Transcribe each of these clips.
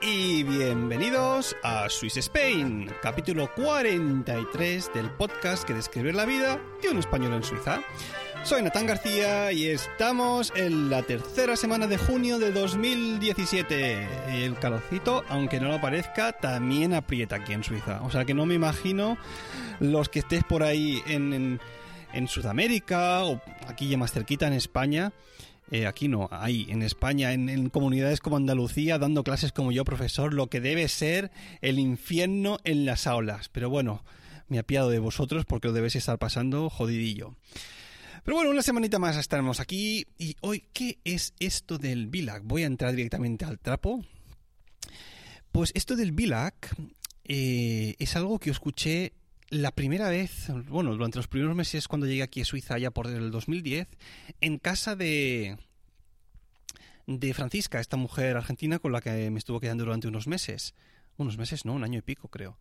Y bienvenidos a Swiss Spain, capítulo 43 del podcast que describe la vida de un español en Suiza. Soy Natán García y estamos en la tercera semana de junio de 2017. El calorcito, aunque no lo parezca, también aprieta aquí en Suiza. O sea que no me imagino los que estés por ahí en, en, Sudamérica o aquí ya más cerquita en España. Eh, aquí no, ahí, en España, en, en, comunidades como Andalucía, dando clases como yo, profesor, lo que debe ser el infierno en las aulas. Pero bueno, me apiado de vosotros porque lo debéis estar pasando jodidillo. Pero bueno, una semanita más estaremos aquí. Y hoy, ¿qué es esto del BILAC? Voy a entrar directamente al trapo. Pues esto del BILAC eh, es algo que escuché la primera vez, bueno, durante los primeros meses cuando llegué aquí a Suiza, ya por el 2010, en casa de, de Francisca, esta mujer argentina con la que me estuvo quedando durante unos meses. Unos meses, no, un año y pico creo.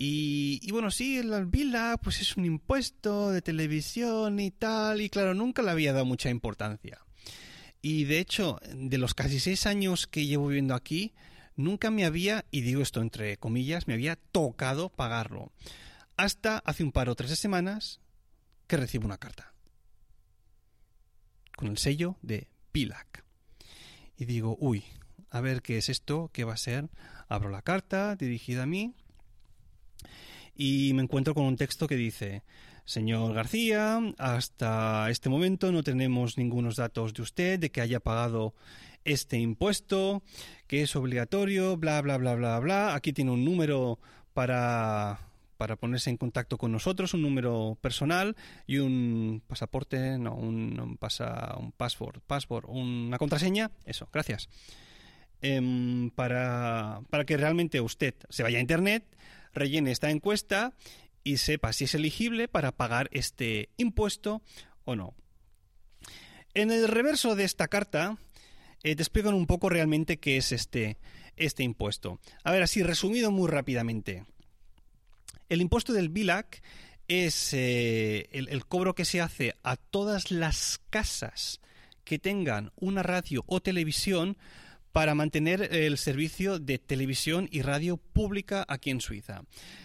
Y, bueno, sí, el Vila pues es un impuesto de televisión y tal, y claro, nunca le había dado mucha importancia. Y de hecho, de los casi seis años que llevo viviendo aquí, nunca me había, y digo esto entre comillas, me había tocado pagarlo. Hasta hace un par o tres semanas que recibo una carta. Con el sello de PILAC. Y digo, uy, a ver qué es esto, qué va a ser. Abro la carta dirigida a mí y me encuentro con un texto que dice, Señor García, hasta este momento no tenemos ningunos datos de usted de que haya pagado este impuesto, que es obligatorio, bla, bla, bla, bla, bla. Aquí tiene un número para para ponerse en contacto con nosotros, un número personal y un pasaporte, no, un, pasa, un password, password, una contraseña, eso, gracias. Eh, para, para que realmente usted se vaya a internet, rellene esta encuesta y sepa si es elegible para pagar este impuesto o no. En el reverso de esta carta eh, te un poco realmente qué es este, este impuesto. A ver, así resumido muy rápidamente. El impuesto del BILAC es eh, el, cobro que se hace a todas las casas que tengan una radio o televisión para mantener el servicio de televisión y radio pública aquí en Suiza.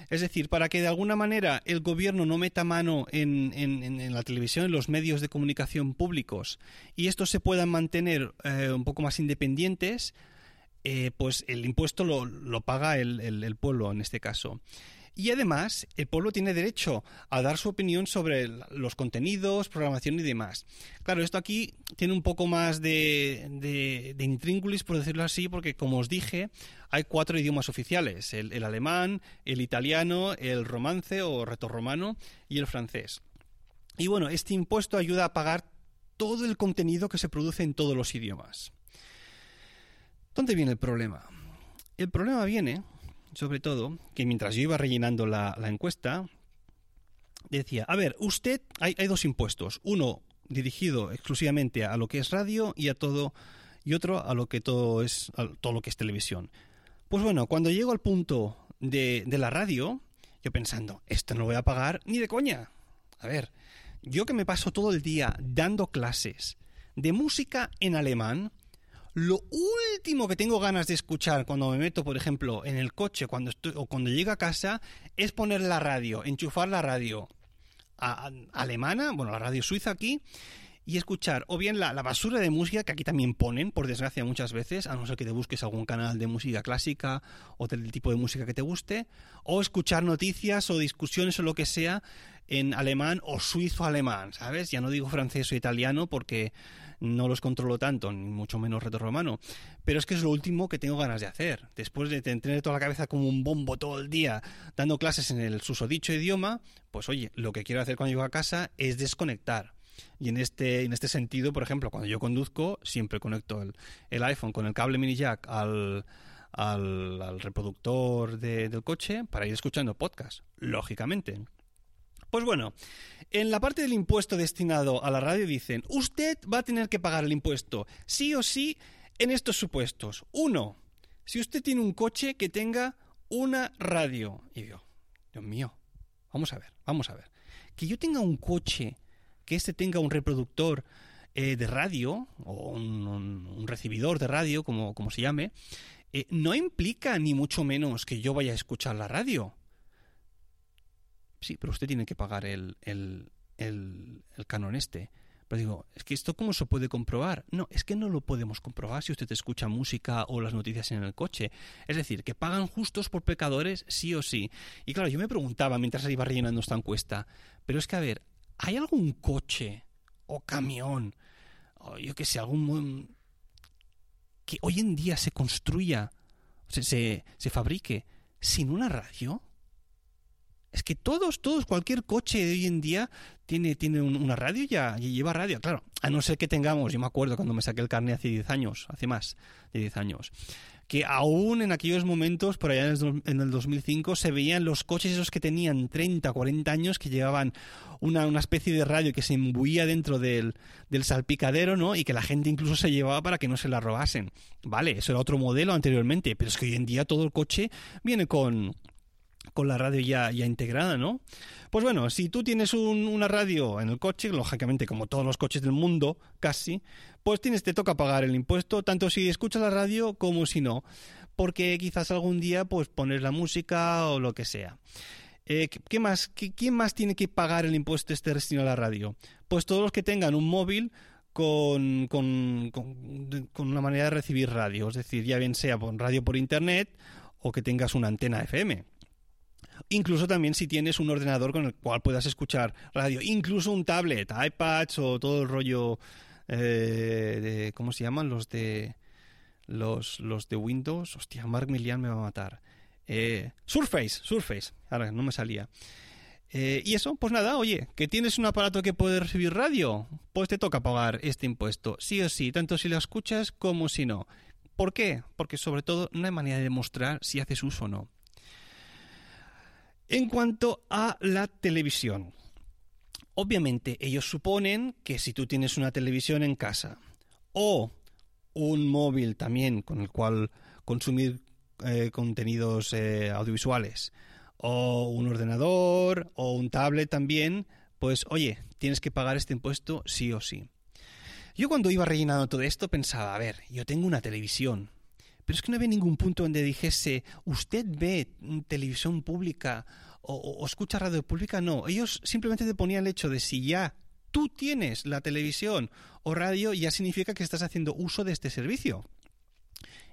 Es decir, para que de alguna manera el gobierno no meta mano en, la televisión, en los medios de comunicación públicos, y estos se puedan mantener eh, un poco más independientes, eh, pues el impuesto lo, paga el pueblo en este caso. Y además, el pueblo tiene derecho a dar su opinión sobre los contenidos, programación y demás. Claro, esto aquí tiene un poco más de, de, de por decirlo así, porque como os dije, hay cuatro idiomas oficiales, el, el alemán, el italiano, el romance o retorromano y el francés. Y bueno, este impuesto ayuda a pagar todo el contenido que se produce en todos los idiomas. ¿Dónde viene el problema? El problema viene sobre todo, que mientras yo iba rellenando la, encuesta, decía, a ver, usted, hay, hay, dos impuestos, uno dirigido exclusivamente a lo que es radio y a todo, y otro a lo que todo es, a todo lo que es televisión. Pues bueno, cuando llego al punto de, de la radio, yo pensando, esto no lo voy a pagar ni de coña. A ver, yo que me paso todo el día dando clases de música en alemán, lo último que tengo ganas de escuchar cuando me meto, por ejemplo, en el coche cuando estoy, o cuando llego a casa es poner la radio, enchufar la radio alemana, bueno, la radio suiza aquí, y escuchar o bien la, la, basura de música que aquí también ponen, por desgracia muchas veces, a no ser que te busques algún canal de música clásica o del tipo de música que te guste, o escuchar noticias o discusiones o lo que sea en alemán o suizo-alemán, ¿sabes? Ya no digo francés o italiano porque no los controlo tanto, ni mucho menos retorromano. Pero es que es lo último que tengo ganas de hacer. Después de tener toda la cabeza como un bombo todo el día dando clases en el susodicho idioma, pues oye, lo que quiero hacer cuando llego a casa es desconectar. Y en este, en este sentido, por ejemplo, cuando yo conduzco, siempre conecto el, el iPhone con el cable mini jack al, al, reproductor del coche para ir escuchando podcast, lógicamente. Pues bueno, en la parte del impuesto destinado a la radio dicen, usted va a tener que pagar el impuesto, sí o sí, en estos supuestos. Uno, si usted tiene un coche que tenga una radio. Y yo, Dios mío, vamos a ver, vamos a ver. Que yo tenga un coche, que este tenga un reproductor eh, de radio, o un, recibidor de radio, como, como se llame, eh, no implica ni mucho menos que yo vaya a escuchar la radio. Sí, pero usted tiene que pagar el, el, el, canon este. Pero digo, es que esto cómo se puede comprobar? No, es que no lo podemos comprobar si usted escucha música o las noticias en el coche. Es decir, que pagan justos por pecadores sí o sí. Y claro, yo me preguntaba mientras iba rellenando esta encuesta, pero es que a ver, ¿hay algún coche o camión o yo qué sé, algún que hoy en día se construya, se, se, se fabrique sin una radio? Es que todos, todos, cualquier coche de hoy en día tiene, tiene una radio ya, y lleva radio, claro. A no ser que tengamos, yo me acuerdo cuando me saqué el carnet hace 10 años, hace más de 10 años, que aún en aquellos momentos, por allá en el 2005, se veían los coches esos que tenían 30, 40 años, que llevaban una, una especie de radio que se imbuía dentro del, del salpicadero, ¿no? Y que la gente incluso se llevaba para que no se la robasen. Vale, eso era otro modelo anteriormente, pero es que hoy en día todo el coche viene con con la radio ya, ya integrada, ¿no? Pues bueno, si tú tienes una radio en el coche, lógicamente como todos los coches del mundo, casi, pues tienes, te toca pagar el impuesto, tanto si escuchas la radio como si no, porque quizás algún día pues pones la música o lo que sea. Eh, ¿qué más, ¿Quién más tiene que pagar el impuesto este destinado a la radio? Pues todos los que tengan un móvil con, con, con, con, una manera de recibir radio, es decir, ya bien sea por radio por internet o que tengas una antena FM. Incluso también si tienes un ordenador con el cual puedas escuchar radio, incluso un tablet, iPads o todo el rollo eh, de ¿cómo se llaman? Los de los, los de Windows. Hostia, Mark Millian me va a matar. Eh, Surface, Surface. Ahora no me salía. Eh, y eso, pues nada, oye, que tienes un aparato que puede recibir radio, pues te toca pagar este impuesto, sí o sí, tanto si lo escuchas como si no. ¿Por qué? Porque sobre todo no hay manera de demostrar si haces uso o no. En cuanto a la televisión, obviamente ellos suponen que si tú tienes una televisión en casa o un móvil también con el cual consumir eh, contenidos eh, audiovisuales o un ordenador o un tablet también, pues oye, tienes que pagar este impuesto sí o sí. Yo cuando iba rellenando todo esto pensaba, a ver, yo tengo una televisión, pero es que no había ningún punto donde dijese, usted ve televisión pública o, escucha radio pública. No, ellos simplemente te ponían el hecho de si ya tú tienes la televisión o radio, ya significa que estás haciendo uso de este servicio.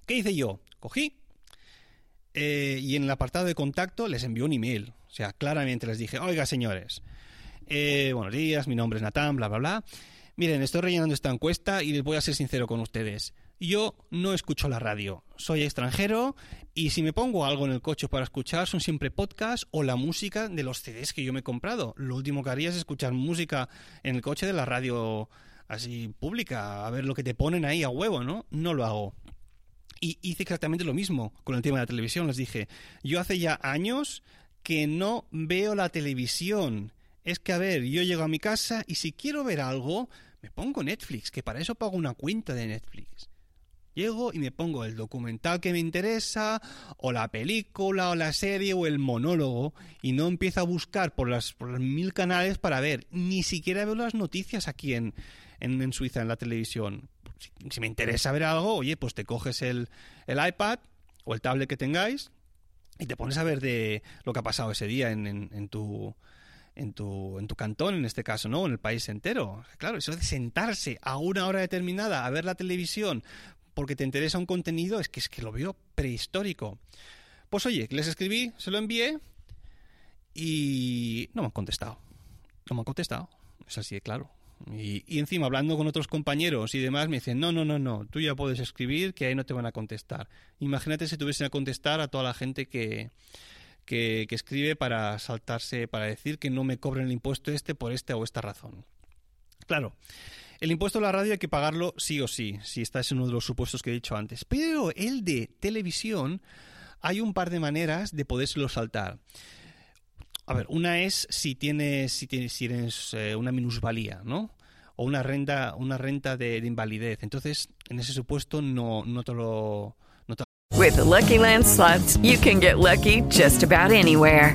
¿Qué hice yo? Cogí eh, y en el apartado de contacto les envió un email. O sea, claramente les dije, oiga señores, eh, buenos días, mi nombre es Natán, bla, bla, bla. Miren, estoy rellenando esta encuesta y les voy a ser sincero con ustedes. Yo no escucho la radio, soy extranjero y si me pongo algo en el coche para escuchar son siempre podcasts o la música de los CDs que yo me he comprado. Lo último que haría es escuchar música en el coche de la radio así pública, a ver lo que te ponen ahí a huevo, ¿no? No lo hago. Y hice exactamente lo mismo con el tema de la televisión. Les dije, yo hace ya años que no veo la televisión. Es que, a ver, yo llego a mi casa y si quiero ver algo, me pongo Netflix, que para eso pago una cuenta de Netflix. Llego y me pongo el documental que me interesa, o la película, o la serie, o el monólogo, y no empiezo a buscar por las, por mil canales para ver. Ni siquiera veo las noticias aquí en, en, Suiza, en la televisión. Si, me interesa ver algo, oye, pues te coges el, iPad o el tablet que tengáis y te pones a ver de lo que ha pasado ese día en, en tu en tu, en tu cantón, en este caso, ¿no? En el país entero. Claro, eso de sentarse a una hora determinada a ver la televisión porque te interesa un contenido, es que es que lo veo prehistórico. Pues oye, les escribí, se lo envié y no me han contestado. no me han contestado. Es así claro. Y, y, encima, hablando con otros compañeros y demás, me dicen, no, no, no, no, tú ya puedes escribir, que ahí no te van a contestar. Imagínate si tuviesen a contestar a toda la gente que, que, que escribe para saltarse, para decir que no me cobren el impuesto este por esta o esta razón. Claro, el impuesto a la radio hay que pagarlo sí o sí, si estás en uno de los supuestos que he dicho antes. Pero el de televisión, hay un par de maneras de podérselo saltar. A ver, una es si tienes, si tienes, eh, una minusvalía, ¿no? O una renta, una renta de, de, invalidez. Entonces, en ese supuesto no, no te lo. With the Lucky Land you can get lucky just about anywhere.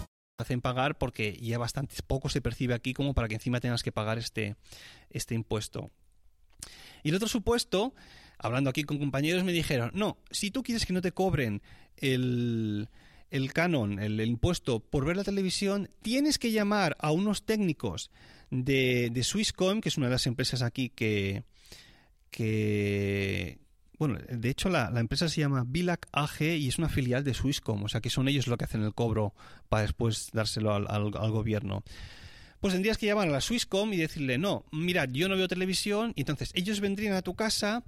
Hacen pagar porque ya bastante poco se percibe aquí como para que encima tengas que pagar este, este impuesto. Y el otro supuesto, hablando aquí con compañeros, me dijeron, no, si tú quieres que no te cobren el, el canon, el, el impuesto por ver la televisión, tienes que llamar a unos técnicos de, de Swisscom, que es una de las empresas aquí que, que, bueno, de hecho la, empresa se llama Bilac AG y es una filial de Swisscom, o sea que son ellos los que hacen el cobro para después dárselo al, al, al, gobierno. Pues tendrías que llamar a la Swisscom y decirle, no, mira, yo no veo televisión, y entonces ellos vendrían a tu casa.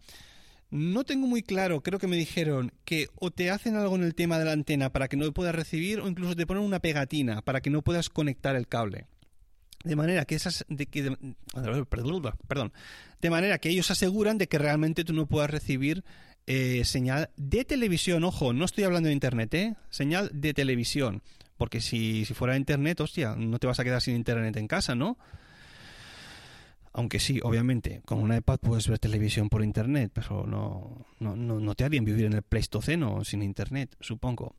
No tengo muy claro, creo que me dijeron que o te hacen algo en el tema de la antena para que no puedas recibir o incluso te ponen una pegatina para que no puedas conectar el cable. De manera que esas de que perdón, de manera que ellos aseguran de que realmente tú no puedas recibir eh, señal de televisión, ojo, no estoy hablando de internet, ¿eh? señal de televisión, porque si, si fuera internet, hostia, no te vas a quedar sin internet en casa, ¿no? Aunque sí, obviamente, con una iPad puedes ver televisión por internet, pero no, no, no, no te harían vivir en el Pleistoceno sin internet, supongo.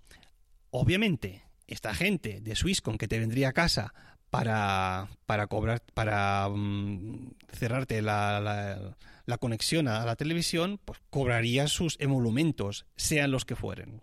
Obviamente, esta gente de Swisscom que te vendría a casa para, para cobrar, para um, cerrarte la, la, la, conexión a la televisión, pues cobraría sus emolumentos, sean los que fueren.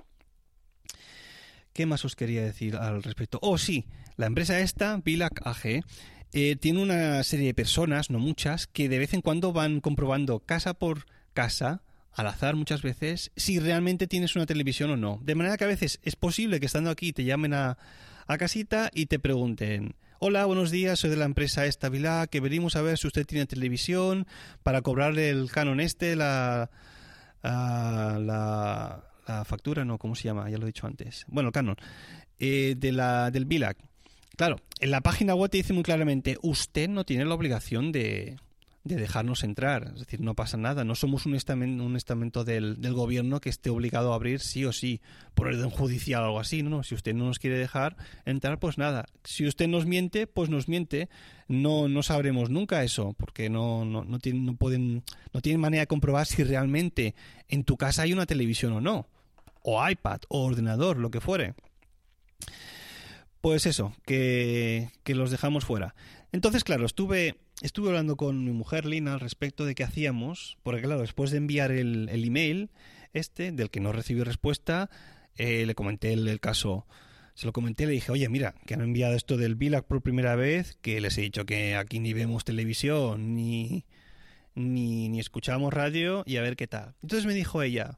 ¿Qué más os quería decir al respecto? Oh, sí, la empresa esta, Bilac AG, eh, tiene una serie de personas, no muchas, que de vez en cuando van comprobando casa por casa, al azar muchas veces, si realmente tienes una televisión o no. De manera que a veces es posible que estando aquí te llamen a, a casita y te pregunten, Hola, buenos días, soy de la empresa Estabilá, que venimos a ver si usted tiene televisión para cobrarle el canon este, la, uh, la, la, factura, no, ¿cómo se llama? Ya lo he dicho antes. Bueno, el canon, eh, de la, del BILAC. Claro, en la página web te dice muy claramente, usted no tiene la obligación de, de dejarnos entrar. Es decir, no pasa nada. No somos un estamento, un estamento del, del, gobierno que esté obligado a abrir sí o sí por orden judicial o algo así. No. Si usted no nos quiere dejar entrar, pues nada. Si usted nos miente, pues nos miente. No, no sabremos nunca eso, porque no, no, no, tienen, no, pueden, no tienen manera de comprobar si realmente en tu casa hay una televisión o no. O iPad, o ordenador, lo que fuere. Pues eso, que, que los dejamos fuera. Entonces, claro, estuve estuve hablando con mi mujer Lina al respecto de qué hacíamos, porque claro, después de enviar el, email este, del que no recibí respuesta, eh, le comenté el, el, caso, se lo comenté, le dije, oye, mira, que han enviado esto del BILAC por primera vez, que les he dicho que aquí ni vemos televisión, ni, ni, ni escuchamos radio, y a ver qué tal. Entonces me dijo ella,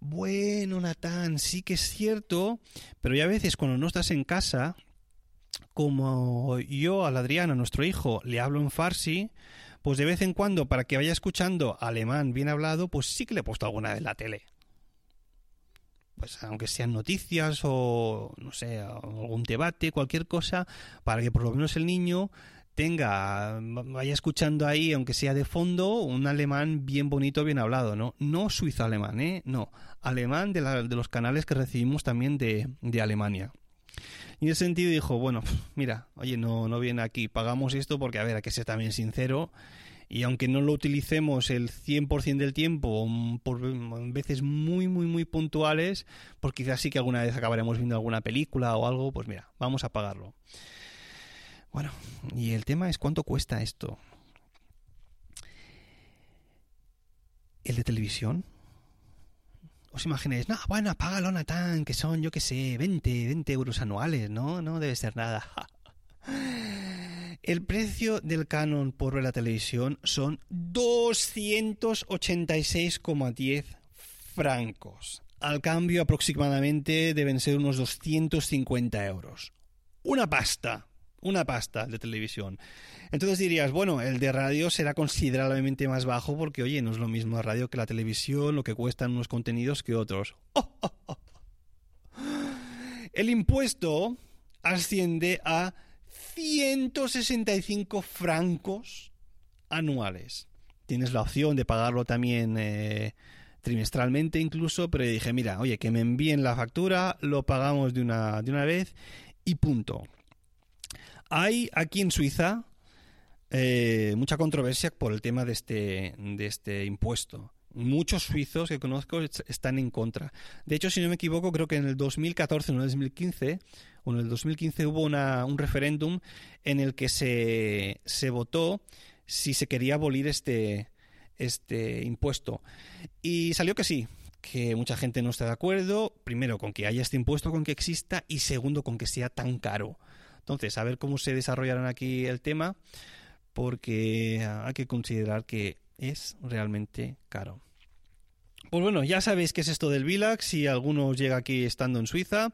bueno, Natán, sí que es cierto, pero ya a veces cuando no estás en casa, como yo al Adrián, a nuestro hijo, le hablo en farsi, pues de vez en cuando, para que vaya escuchando alemán bien hablado, pues sí que le he puesto alguna vez la tele. Pues aunque sean noticias o, no sé, algún debate, cualquier cosa, para que por lo menos el niño tenga, vaya escuchando ahí, aunque sea de fondo, un alemán bien bonito, bien hablado, ¿no? No suizo alemán, ¿eh? No, alemán de, la, de los canales que recibimos también de Alemania. Y en ese sentido dijo, bueno, mira, oye, no, no viene aquí, pagamos esto porque, a ver, hay que ser también sincero. Y aunque no lo utilicemos el 100% del tiempo, por veces muy, muy, muy puntuales, pues quizás sí que alguna vez acabaremos viendo alguna película o algo, pues mira, vamos a pagarlo. Bueno, y el tema es cuánto cuesta esto. el de televisión. ¿Os imagináis? No, bueno, apágalo, Natán, que son, yo qué sé, 20, 20 euros anuales, ¿no? No debe ser nada. El precio del canon por la televisión son 286,10 francos. Al cambio aproximadamente deben ser unos 250 euros. Una pasta, una pasta de televisión. Entonces dirías, bueno, el de radio será considerablemente más bajo porque, oye, no es lo mismo la radio que la televisión, lo que cuestan unos contenidos que otros. El impuesto asciende a 165 francos anuales. Tienes la opción de pagarlo también eh, trimestralmente incluso, pero dije, mira, oye, que me envíen la factura, lo pagamos de una, de una vez y punto. Hay aquí en Suiza eh, mucha controversia por el tema de este, de este impuesto. Muchos suizos que conozco están en contra. De hecho, si no me equivoco, creo que en el 2014 o en el 2015, o en el 2015 hubo una, un referéndum en el que se, se votó si se quería abolir este, este impuesto. Y salió que sí, que mucha gente no está de acuerdo, primero con que haya este impuesto, con que exista, y segundo con que sea tan caro. Entonces, a ver cómo se desarrollará aquí el tema, porque hay que considerar que es realmente caro. Pues bueno, ya sabéis qué es esto del VILAX, si alguno llega aquí estando en Suiza,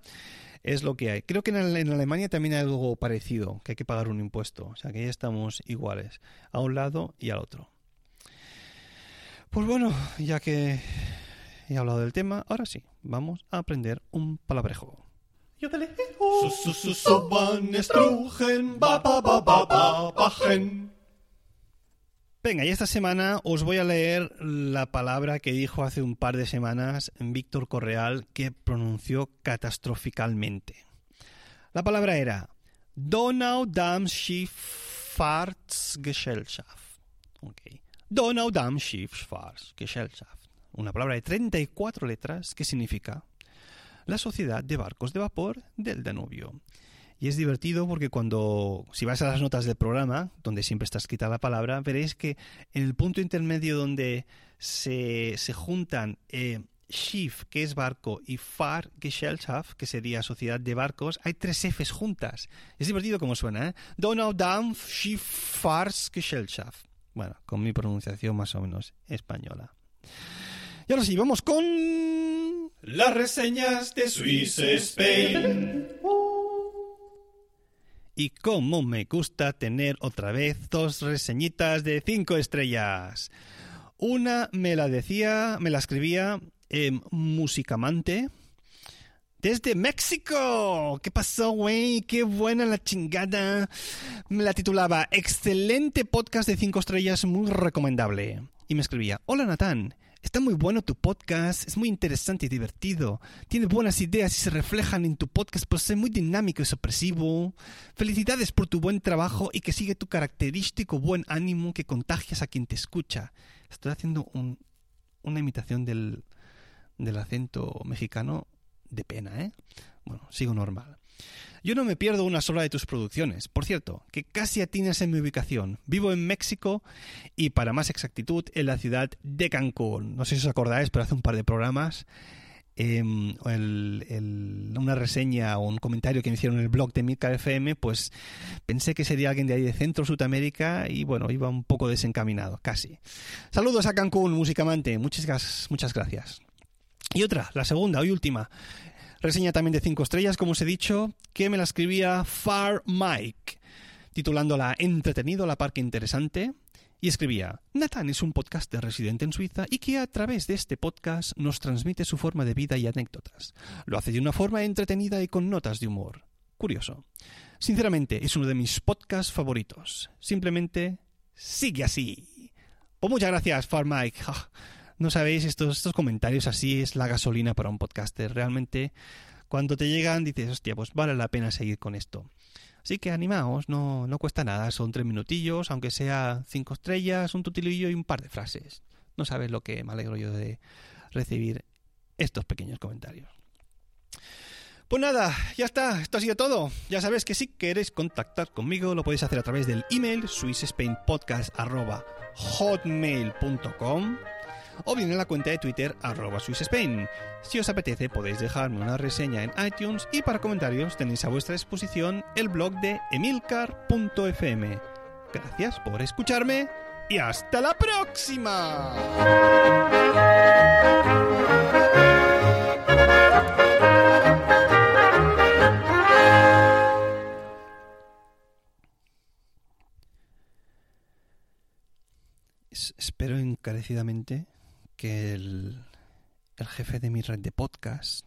es lo que hay. Creo que en, Alemania también hay algo parecido, que hay que pagar un impuesto, o sea que ya estamos iguales, a un lado y al otro. Pues bueno, ya que he hablado del tema, ahora sí, vamos a aprender un palabrejo. Venga, y esta semana os voy a leer la palabra que dijo hace un par de semanas Víctor Correal que pronunció catastróficamente. La palabra era Donaudampfschifffahrtsgesellschaft. Okay. Donaudampfschifffahrtsgesellschaft. Una palabra de 34 letras que significa la Sociedad de Barcos de Vapor del Danubio. Y es divertido porque cuando, si vas a las notas del programa, donde siempre está escrita la palabra, veréis que en el punto intermedio donde se, juntan eh, Schiff, que es barco, y Fahrgesellschaft, que sería sociedad de barcos, hay tres Fs juntas. Es divertido como suena, ¿eh? Donaudampf Schifffahrtsgesellschaft. Bueno, con mi pronunciación más o menos española. Y ahora sí, vamos con... Las reseñas de Swiss Spain. Y cómo me gusta tener otra vez dos reseñitas de cinco estrellas. Una me la decía, me la escribía eh, Musicamante. Desde México. ¿Qué pasó, güey? Qué buena la chingada. Me la titulaba Excelente podcast de cinco estrellas, muy recomendable. Y me escribía, Hola Natán, Está muy bueno tu podcast, es muy interesante y divertido. Tiene buenas ideas y se reflejan en tu podcast por ser muy dinámico y sorpresivo. Felicidades por tu buen trabajo y que sigue tu característico buen ánimo que contagias a quien te escucha. Estoy haciendo una imitación del, del acento mexicano de pena, ¿eh? Bueno, sigo normal. Yo no me pierdo una sola de tus producciones. Por cierto, que casi atinas en mi ubicación. Vivo en México y, para más exactitud, en la ciudad de Cancún. No sé si os acordáis, pero hace un par de programas em, una reseña o un comentario que me hicieron en el blog de Milka FM, pues pensé que sería alguien de ahí de Centro Sudamérica y bueno, iba un poco desencaminado, casi. Saludos a Cancún, musicamante, muchas, muchas gracias. Y otra, la segunda y última. Reseña también de 5 estrellas, como os he dicho, que me la escribía Far Mike, titulándola Entretenido, la parque interesante. Y escribía, Nathan es un podcast de residente en Suiza y que a través de este podcast nos transmite su forma de vida y anécdotas. Lo hace de una forma entretenida y con notas de humor. Curioso. Sinceramente, es uno de mis podcasts favoritos. Simplemente, sigue así. Pues muchas gracias, Far Mike. No sabéis, estos, estos comentarios así es la gasolina para un podcaster. Realmente, cuando te llegan, dices, hostia, pues vale la pena seguir con esto. Así que animaos, no, no cuesta nada, son tres minutillos, aunque sea cinco estrellas, un tutilillo y un par de frases. No sabes lo que me alegro yo de recibir estos pequeños comentarios. Pues nada, ya está, esto ha sido todo. Ya sabes que si queréis contactar conmigo lo podéis hacer a través del email swissspainpodcast.hotmail.com o bien en la cuenta de Twitter arroba SwissSpain. Si os apetece podéis dejarme una reseña en iTunes y para comentarios tenéis a vuestra disposición el blog de emilcar.fm. Gracias por escucharme y hasta la próxima. espero encarecidamente que el, el, jefe de mi red de podcast,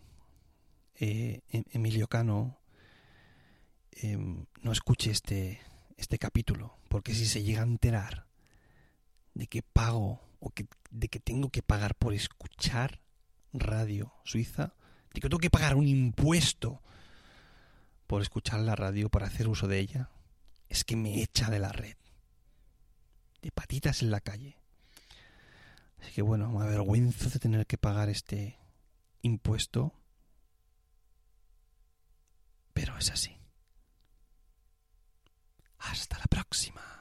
eh, Emilio Cano, eh, no escuche este, este capítulo, porque si se llega a enterar de que pago o que, de que tengo que pagar por escuchar radio suiza, de que tengo que pagar un impuesto por escuchar la radio, para hacer uso de ella, es que me echa de la red de patitas en la calle. Así que bueno, me avergüenzo de tener que pagar este impuesto, pero es así. Hasta la próxima.